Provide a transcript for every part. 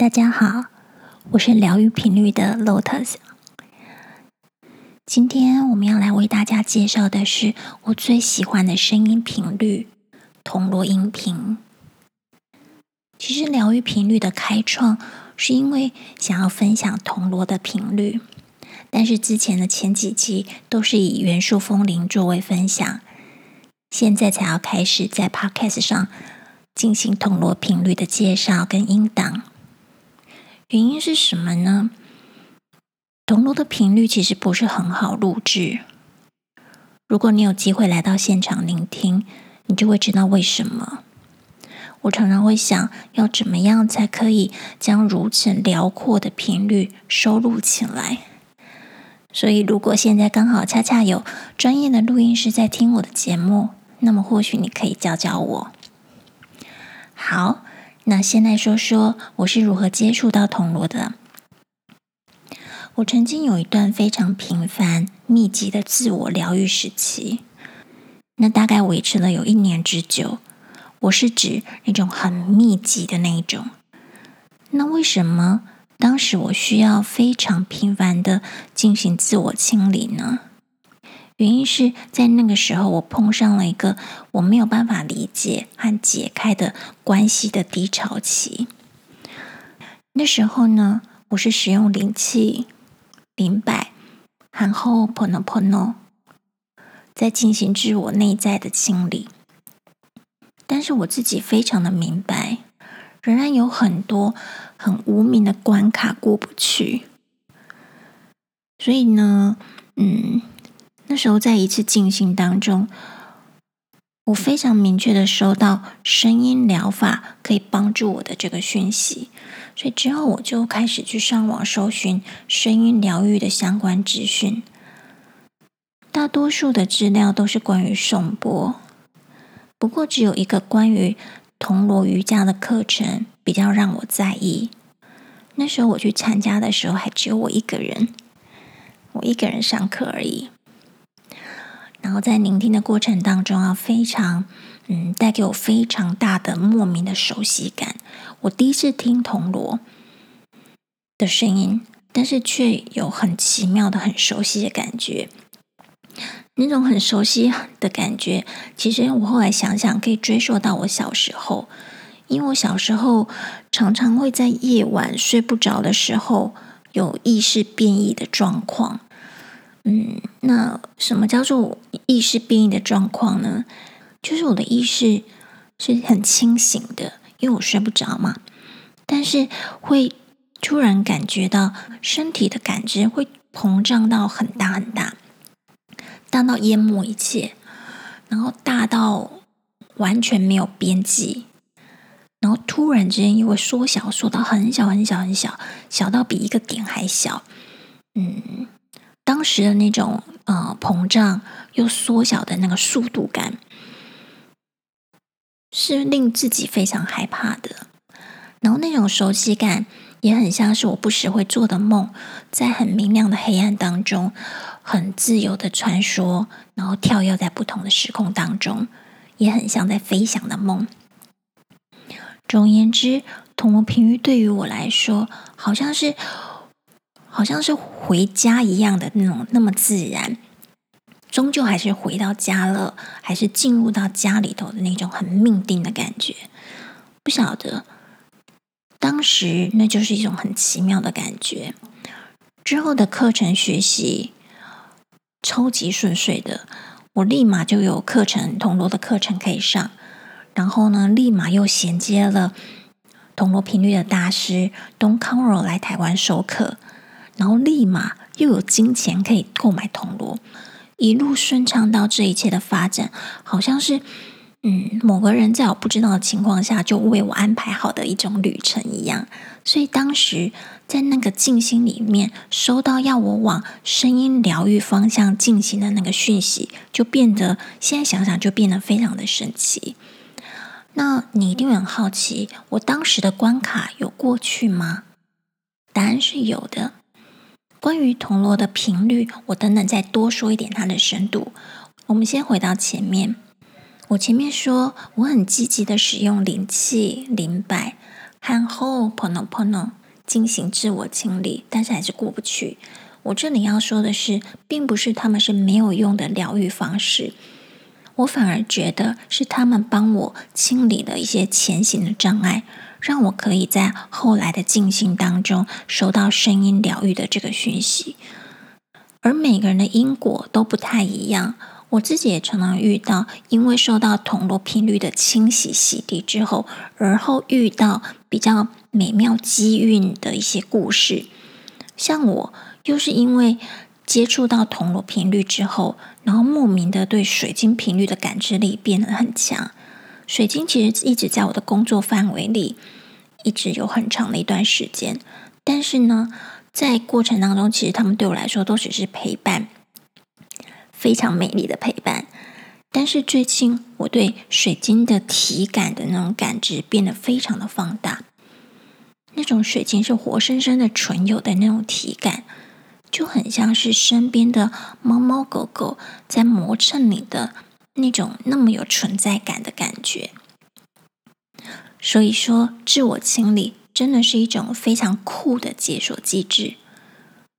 大家好，我是疗愈频率的 Lotus。今天我们要来为大家介绍的是我最喜欢的声音频率——铜锣音频。其实疗愈频率的开创是因为想要分享铜锣的频率，但是之前的前几集都是以元素风铃作为分享，现在才要开始在 Podcast 上进行铜锣频率的介绍跟音档。原因是什么呢？铜锣的频率其实不是很好录制。如果你有机会来到现场聆听，你就会知道为什么。我常常会想要怎么样才可以将如此辽阔的频率收录起来。所以，如果现在刚好恰恰有专业的录音师在听我的节目，那么或许你可以教教我。好。那先来说说我是如何接触到铜锣的。我曾经有一段非常频繁、密集的自我疗愈时期，那大概维持了有一年之久。我是指那种很密集的那一种。那为什么当时我需要非常频繁的进行自我清理呢？原因是在那个时候，我碰上了一个我没有办法理解和解开的关系的低潮期。那时候呢，我是使用灵气、灵摆和 Ho'oponopono 在进行自我内在的清理，但是我自己非常的明白，仍然有很多很无名的关卡过不去。所以呢，嗯。那时候，在一次静心当中，我非常明确的收到声音疗法可以帮助我的这个讯息，所以之后我就开始去上网搜寻声音疗愈的相关资讯。大多数的资料都是关于颂钵，不过只有一个关于铜锣瑜伽的课程比较让我在意。那时候我去参加的时候，还只有我一个人，我一个人上课而已。然后在聆听的过程当中啊，非常嗯，带给我非常大的莫名的熟悉感。我第一次听铜锣的声音，但是却有很奇妙的、很熟悉的感觉。那种很熟悉的感觉，其实我后来想想，可以追溯到我小时候，因为我小时候常常会在夜晚睡不着的时候，有意识变异的状况。嗯，那什么叫做意识变异的状况呢？就是我的意识是很清醒的，因为我睡不着嘛，但是会突然感觉到身体的感知会膨胀到很大很大，大到淹没一切，然后大到完全没有边际，然后突然之间又会缩小，缩到很小很小很小，小到比一个点还小，嗯。当时的那种呃膨胀又缩小的那个速度感，是令自己非常害怕的。然后那种熟悉感也很像是我不时会做的梦，在很明亮的黑暗当中，很自由的穿梭，然后跳跃在不同的时空当中，也很像在飞翔的梦。总而言之，同频率对于我来说，好像是。好像是回家一样的那种，那么自然，终究还是回到家了，还是进入到家里头的那种很命定的感觉。不晓得，当时那就是一种很奇妙的感觉。之后的课程学习超级顺遂的，我立马就有课程铜锣的课程可以上，然后呢，立马又衔接了铜锣频率的大师 Don Conroe 来台湾授课。然后立马又有金钱可以购买铜锣，一路顺畅到这一切的发展，好像是嗯某个人在我不知道的情况下就为我安排好的一种旅程一样。所以当时在那个静心里面收到要我往声音疗愈方向进行的那个讯息，就变得现在想想就变得非常的神奇。那你一定很好奇，我当时的关卡有过去吗？答案是有的。关于铜锣的频率，我等等再多说一点它的深度。我们先回到前面，我前面说我很积极的使用灵气、灵摆和 Ho'oponopono 进行自我清理，但是还是过不去。我这里要说的是，并不是他们是没有用的疗愈方式，我反而觉得是他们帮我清理了一些前行的障碍，让我可以在后来的静心当中收到声音疗愈的这个讯息。而每个人的因果都不太一样，我自己也常常遇到，因为受到铜锣频率的清洗洗涤之后，而后遇到比较美妙机运的一些故事，像我。又是因为接触到铜锣频率之后，然后莫名的对水晶频率的感知力变得很强。水晶其实一直在我的工作范围里，一直有很长的一段时间。但是呢，在过程当中，其实他们对我来说都只是陪伴，非常美丽的陪伴。但是最近，我对水晶的体感的那种感知变得非常的放大，那种水晶是活生生的、纯有的那种体感。就很像是身边的猫猫狗狗在磨蹭你的那种那么有存在感的感觉。所以说，自我清理真的是一种非常酷的解锁机制。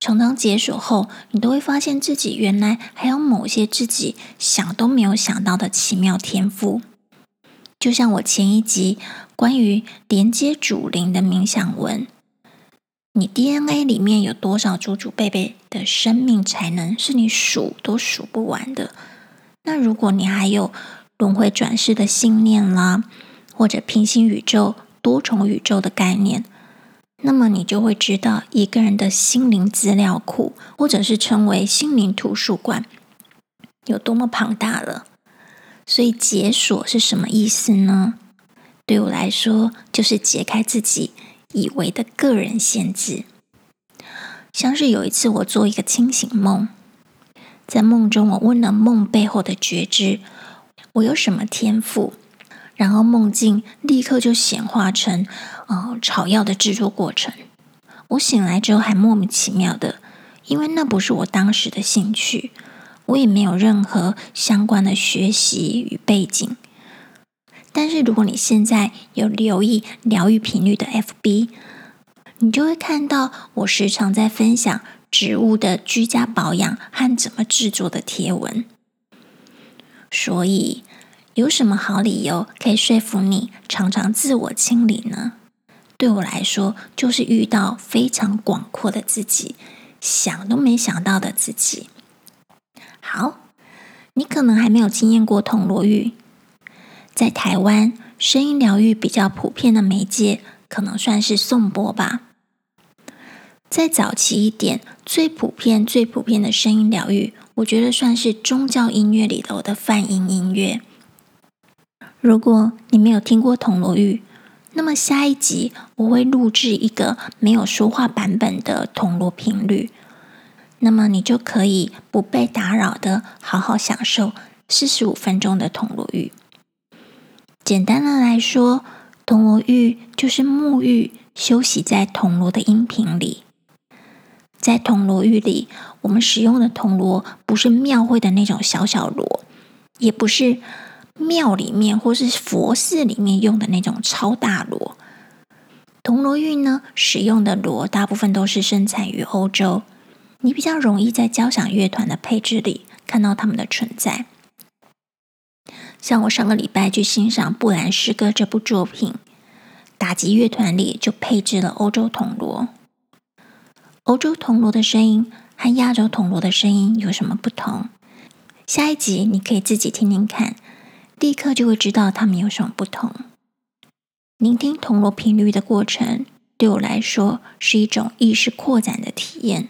常常解锁后，你都会发现自己原来还有某些自己想都没有想到的奇妙天赋。就像我前一集关于连接祖灵的冥想文。你 DNA 里面有多少祖祖辈辈的生命才能，是你数都数不完的。那如果你还有轮回转世的信念啦，或者平行宇宙、多重宇宙的概念，那么你就会知道一个人的心灵资料库，或者是称为心灵图书馆，有多么庞大了。所以解锁是什么意思呢？对我来说，就是解开自己。以为的个人限制，像是有一次我做一个清醒梦，在梦中我问了梦背后的觉知，我有什么天赋，然后梦境立刻就显化成呃草药的制作过程。我醒来之后还莫名其妙的，因为那不是我当时的兴趣，我也没有任何相关的学习与背景。但是，如果你现在有留意疗愈频率的 FB，你就会看到我时常在分享植物的居家保养和怎么制作的贴文。所以，有什么好理由可以说服你常常自我清理呢？对我来说，就是遇到非常广阔的自己，想都没想到的自己。好，你可能还没有经验过铜锣浴。在台湾，声音疗愈比较普遍的媒介，可能算是颂钵吧。再早期一点，最普遍、最普遍的声音疗愈，我觉得算是宗教音乐里头的泛音音乐。如果你没有听过铜锣浴，那么下一集我会录制一个没有说话版本的铜锣频率，那么你就可以不被打扰的好好享受四十五分钟的铜锣浴。简单的来说，铜锣浴就是沐浴、休息在铜锣的音频里。在铜锣浴里，我们使用的铜锣不是庙会的那种小小锣，也不是庙里面或是佛寺里面用的那种超大锣。铜锣浴呢，使用的锣大部分都是生产于欧洲，你比较容易在交响乐团的配置里看到它们的存在。像我上个礼拜去欣赏《布兰诗歌》这部作品，打击乐团里就配置了欧洲铜锣。欧洲铜锣的声音和亚洲铜锣的声音有什么不同？下一集你可以自己听听看，立刻就会知道它们有什么不同。聆听铜锣频率的过程，对我来说是一种意识扩展的体验。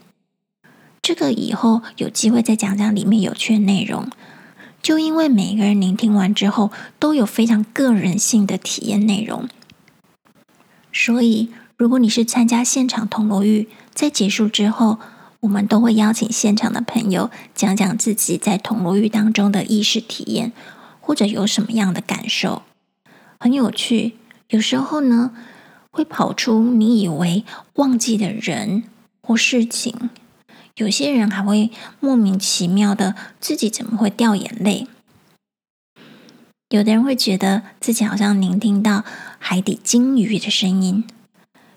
这个以后有机会再讲讲里面有趣的内容。就因为每一个人聆听完之后都有非常个人性的体验内容，所以如果你是参加现场铜锣浴，在结束之后，我们都会邀请现场的朋友讲讲自己在铜锣浴当中的意识体验，或者有什么样的感受，很有趣。有时候呢，会跑出你以为忘记的人或事情。有些人还会莫名其妙的自己怎么会掉眼泪？有的人会觉得自己好像聆听到海底鲸鱼的声音，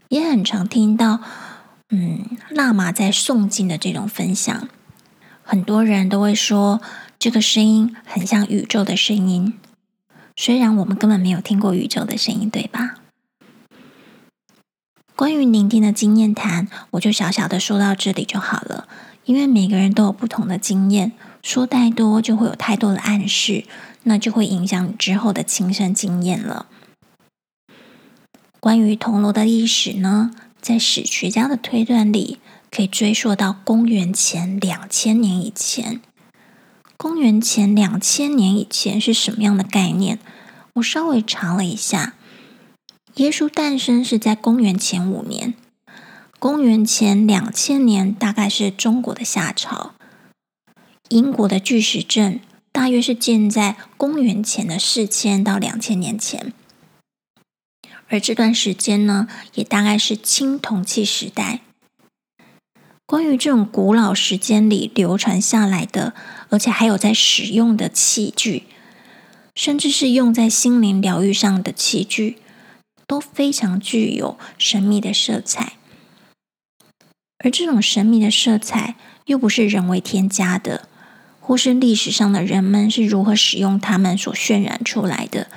也很常听到，嗯，喇嘛在诵经的这种分享。很多人都会说，这个声音很像宇宙的声音。虽然我们根本没有听过宇宙的声音，对吧？关于聆听的经验谈，我就小小的说到这里就好了。因为每个人都有不同的经验，说太多就会有太多的暗示，那就会影响你之后的亲身经验了。关于铜锣的历史呢，在史学家的推断里，可以追溯到公元前两千年以前。公元前两千年以前是什么样的概念？我稍微查了一下，耶稣诞生是在公元前五年。公元前两千年大概是中国的夏朝。英国的巨石阵大约是建在公元前的四千到两千年前。而这段时间呢，也大概是青铜器时代。关于这种古老时间里流传下来的，而且还有在使用的器具，甚至是用在心灵疗愈上的器具，都非常具有神秘的色彩。而这种神秘的色彩，又不是人为添加的，或是历史上的人们是如何使用它们所渲染出来的。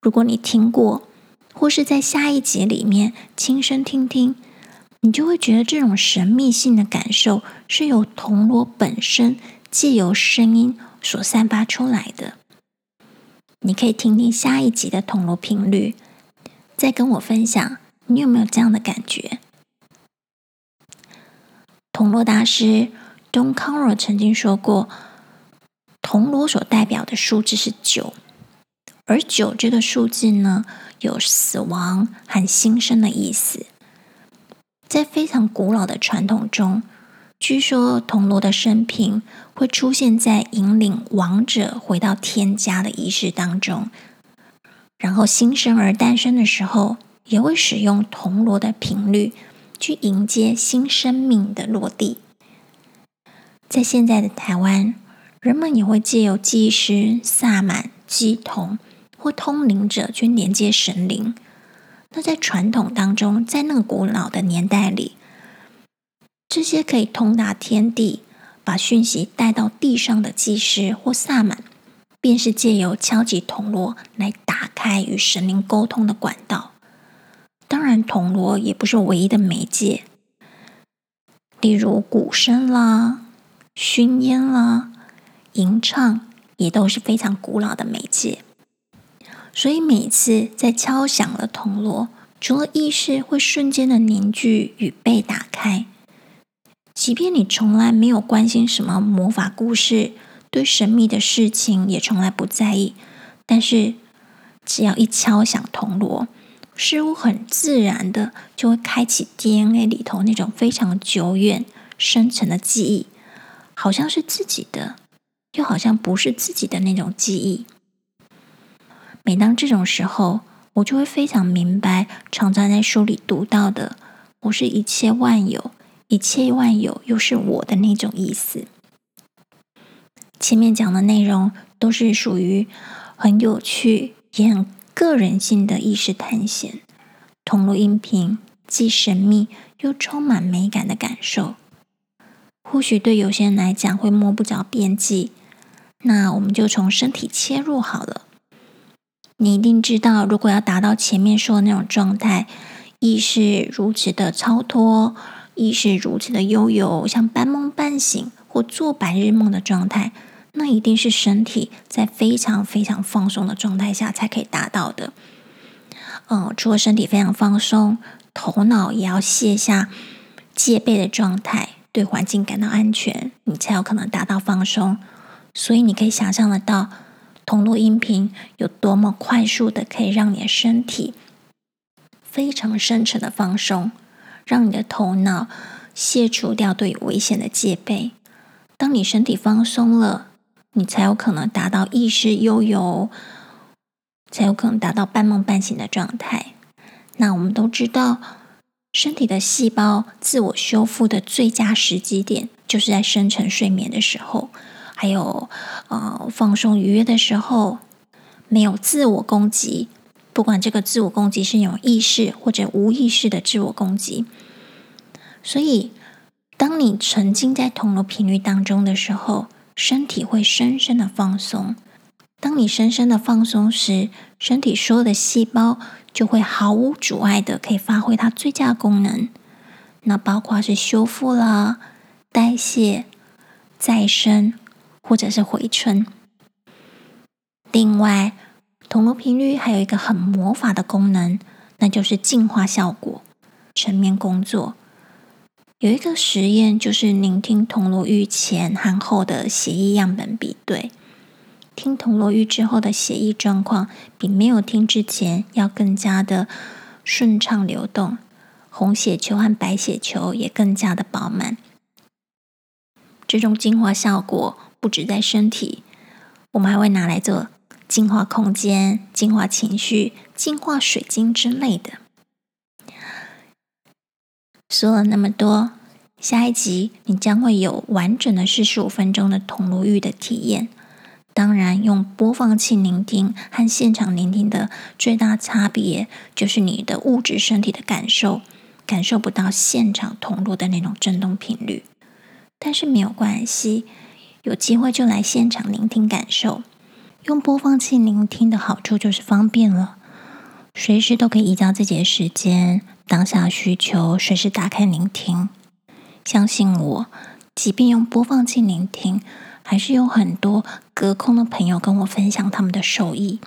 如果你听过，或是在下一集里面亲身听听，你就会觉得这种神秘性的感受是由铜锣本身既由声音所散发出来的。你可以听听下一集的铜锣频率，再跟我分享你有没有这样的感觉。铜锣大师 Don Carroll 曾经说过，铜锣所代表的数字是九。而九这个数字呢，有死亡和新生的意思。在非常古老的传统中，据说铜锣的生平会出现在引领亡者回到天家的仪式当中，然后新生儿诞生的时候，也会使用铜锣的频率去迎接新生命的落地。在现在的台湾，人们也会借由祭师、萨满、乩童。或通灵者去连接神灵。那在传统当中，在那个古老的年代里，这些可以通达天地、把讯息带到地上的祭师或萨满，便是借由敲击铜锣来打开与神灵沟通的管道。当然，铜锣也不是唯一的媒介，例如鼓声啦、熏烟啦、吟唱，也都是非常古老的媒介。所以每次在敲响了铜锣，除了意识会瞬间的凝聚与被打开，即便你从来没有关心什么魔法故事，对神秘的事情也从来不在意，但是只要一敲响铜锣，似乎很自然的就会开启 DNA 里头那种非常久远、深层的记忆，好像是自己的，又好像不是自己的那种记忆。每当这种时候，我就会非常明白，常常在书里读到的“我是一切万有，一切万有又是我的”那种意思。前面讲的内容都是属于很有趣也很个人性的意识探险，同录音频既神秘又充满美感的感受，或许对有些人来讲会摸不着边际。那我们就从身体切入好了。你一定知道，如果要达到前面说的那种状态，意识如此的超脱，意识如此的悠游，像半梦半醒或做白日梦的状态，那一定是身体在非常非常放松的状态下才可以达到的。嗯，除了身体非常放松，头脑也要卸下戒备的状态，对环境感到安全，你才有可能达到放松。所以你可以想象得到。铜锣音频有多么快速的可以让你的身体非常深沉的放松，让你的头脑卸除掉对危险的戒备。当你身体放松了，你才有可能达到意识悠游，才有可能达到半梦半醒的状态。那我们都知道，身体的细胞自我修复的最佳时机点，就是在深层睡眠的时候。还有，呃，放松愉悦的时候，没有自我攻击，不管这个自我攻击是有意识或者无意识的自我攻击。所以，当你沉浸在铜锣频率当中的时候，身体会深深的放松。当你深深的放松时，身体所有的细胞就会毫无阻碍的可以发挥它最佳功能。那包括是修复啦、代谢、再生，或者是回春。另外，铜锣频率还有一个很魔法的功能，那就是净化效果、全面工作。有一个实验，就是聆听铜锣浴前和后的血液样本比对，听铜锣浴之后的血液状况比没有听之前要更加的顺畅流动。红血球和白血球也更加的饱满。这种净化效果不止在身体，我们还会拿来做净化空间、净化情绪、净化水晶之类的。说了那么多，下一集你将会有完整的四十五分钟的铜锣浴的体验。当然，用播放器聆听和现场聆听的最大差别，就是你的物质身体的感受。感受不到现场铜锣的那种震动频率，但是没有关系，有机会就来现场聆听感受。用播放器聆听的好处就是方便了，随时都可以依照自己的时间、当下需求，随时打开聆听。相信我，即便用播放器聆听，还是有很多隔空的朋友跟我分享他们的受益。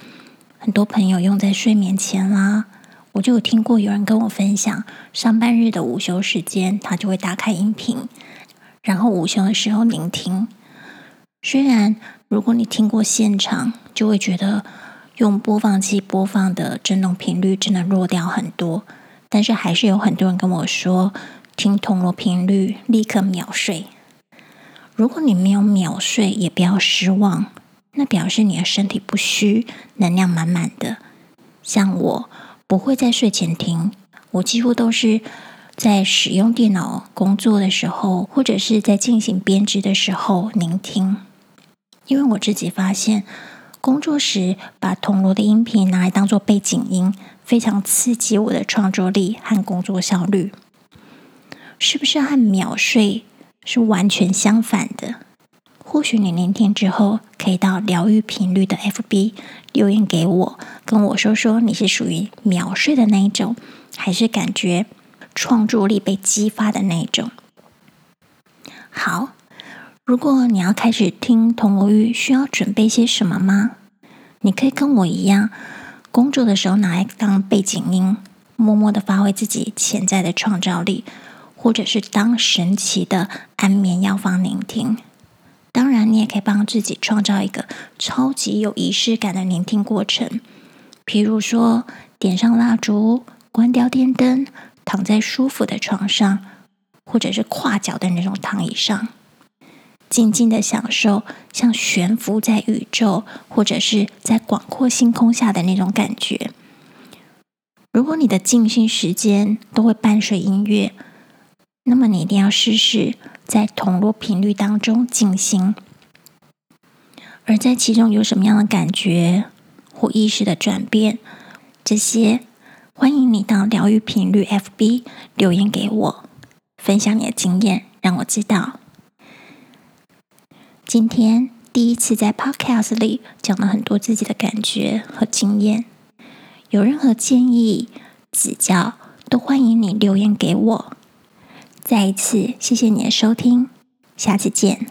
很多朋友用在睡眠前啦。我就有听过有人跟我分享，上班日的午休时间，他就会打开音频，然后午休的时候聆听。虽然如果你听过现场，就会觉得用播放器播放的震动频率真的弱掉很多，但是还是有很多人跟我说，听铜锣频率立刻秒睡。如果你没有秒睡，也不要失望，那表示你的身体不虚，能量满满的。像我。不会在睡前听，我几乎都是在使用电脑工作的时候，或者是在进行编织的时候聆听。因为我自己发现，工作时把铜锣的音频拿来当做背景音，非常刺激我的创作力和工作效率。是不是和秒睡是完全相反的？或许你聆听之后，可以到疗愈频率的 FB 留言给我，跟我说说你是属于秒睡的那一种，还是感觉创作力被激发的那一种。好，如果你要开始听铜锣玉，需要准备些什么吗？你可以跟我一样，工作的时候拿来当背景音，默默的发挥自己潜在的创造力，或者是当神奇的安眠药方聆听。当然，你也可以帮自己创造一个超级有仪式感的聆听过程，譬如说点上蜡烛、关掉电灯、躺在舒服的床上，或者是跨脚的那种躺椅上，静静的享受像悬浮在宇宙或者是在广阔星空下的那种感觉。如果你的静心时间都会伴随音乐，那么你一定要试试。在铜锣频率当中静心，而在其中有什么样的感觉或意识的转变，这些欢迎你到疗愈频率 FB 留言给我，分享你的经验，让我知道。今天第一次在 Podcast 里讲了很多自己的感觉和经验，有任何建议指教，都欢迎你留言给我。再一次谢谢你的收听，下次见。